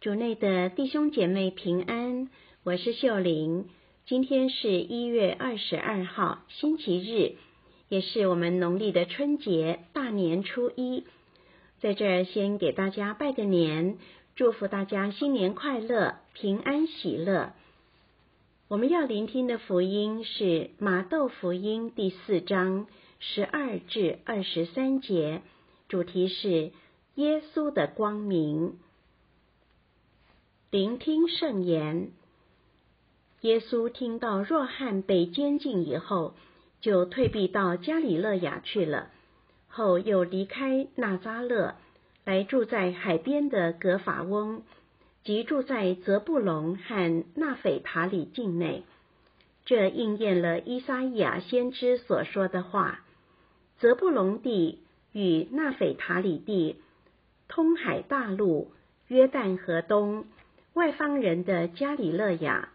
主内的弟兄姐妹平安，我是秀玲。今天是一月二十二号，星期日，也是我们农历的春节大年初一。在这儿先给大家拜个年，祝福大家新年快乐，平安喜乐。我们要聆听的福音是马窦福音第四章十二至二十三节，主题是耶稣的光明。聆听圣言。耶稣听到若翰被监禁以后，就退避到加里勒亚去了。后又离开纳扎勒，来住在海边的格法翁，即住在泽布隆和纳斐塔里境内。这应验了伊撒亚先知所说的话：泽布隆地与纳斐塔里地，通海大陆，约旦河东。外方人的加里勒亚，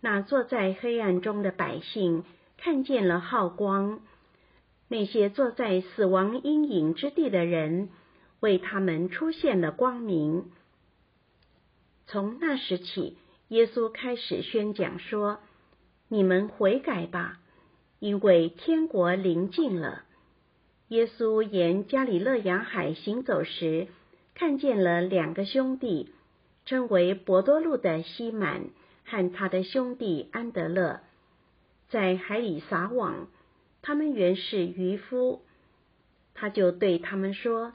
那坐在黑暗中的百姓看见了浩光；那些坐在死亡阴影之地的人，为他们出现了光明。从那时起，耶稣开始宣讲说：“你们悔改吧，因为天国临近了。”耶稣沿加里勒亚海行走时，看见了两个兄弟。称为伯多禄的西满和他的兄弟安德勒，在海里撒网。他们原是渔夫，他就对他们说：“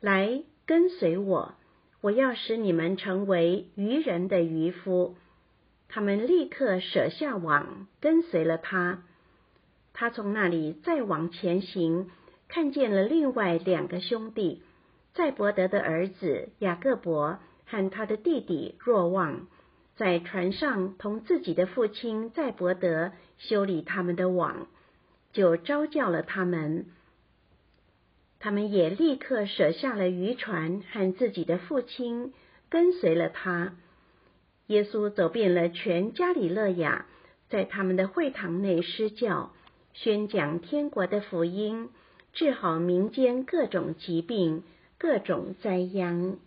来，跟随我，我要使你们成为渔人的渔夫。”他们立刻舍下网，跟随了他。他从那里再往前行，看见了另外两个兄弟，载伯德的儿子雅各伯。和他的弟弟若望，在船上同自己的父亲在伯德修理他们的网，就招叫了他们。他们也立刻舍下了渔船和自己的父亲，跟随了他。耶稣走遍了全加里勒亚，在他们的会堂内施教，宣讲天国的福音，治好民间各种疾病、各种灾殃。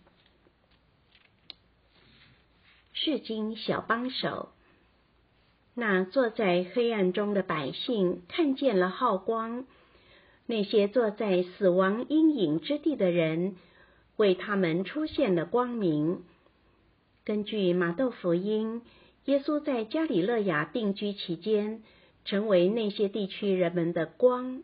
世经小帮手，那坐在黑暗中的百姓看见了浩光；那些坐在死亡阴影之地的人，为他们出现了光明。根据马窦福音，耶稣在加里勒亚定居期间，成为那些地区人们的光。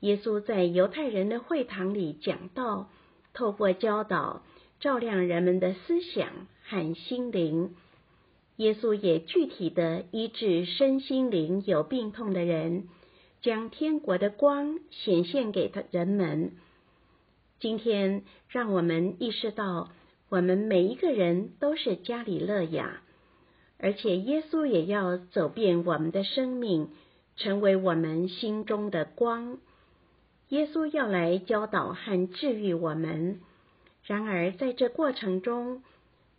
耶稣在犹太人的会堂里讲道，透过教导，照亮人们的思想。和心灵，耶稣也具体的医治身心灵有病痛的人，将天国的光显现给他人们。今天，让我们意识到，我们每一个人都是加里肋亚，而且耶稣也要走遍我们的生命，成为我们心中的光。耶稣要来教导和治愈我们。然而，在这过程中，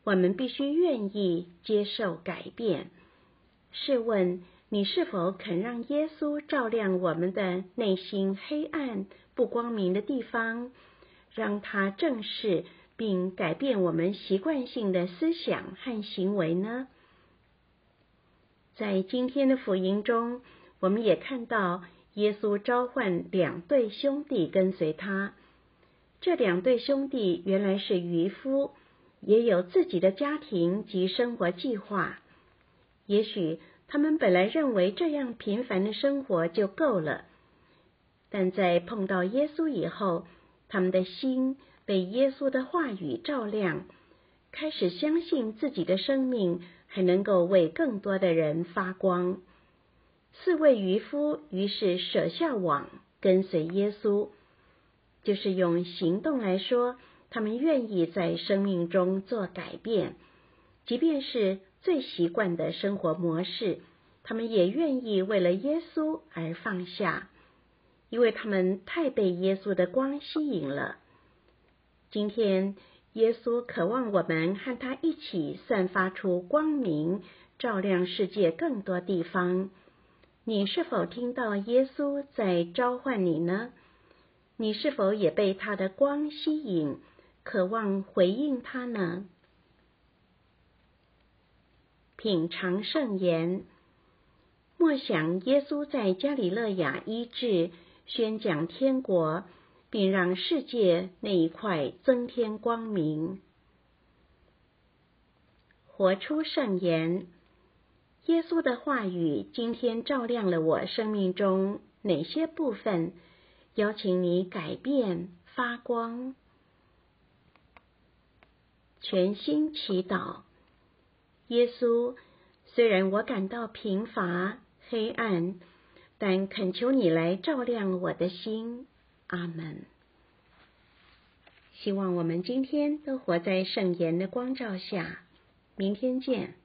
我们必须愿意接受改变。试问你是否肯让耶稣照亮我们的内心黑暗不光明的地方，让他正视并改变我们习惯性的思想和行为呢？在今天的福音中，我们也看到耶稣召唤两对兄弟跟随他。这两对兄弟原来是渔夫。也有自己的家庭及生活计划。也许他们本来认为这样平凡的生活就够了，但在碰到耶稣以后，他们的心被耶稣的话语照亮，开始相信自己的生命还能够为更多的人发光。四位渔夫于是舍下网，跟随耶稣，就是用行动来说。他们愿意在生命中做改变，即便是最习惯的生活模式，他们也愿意为了耶稣而放下，因为他们太被耶稣的光吸引了。今天，耶稣渴望我们和他一起散发出光明，照亮世界更多地方。你是否听到耶稣在召唤你呢？你是否也被他的光吸引？渴望回应他呢？品尝圣言。默想耶稣在加里勒亚医治、宣讲天国，并让世界那一块增添光明。活出圣言。耶稣的话语今天照亮了我生命中哪些部分？邀请你改变发光。全心祈祷，耶稣，虽然我感到贫乏、黑暗，但恳求你来照亮我的心。阿门。希望我们今天都活在圣言的光照下。明天见。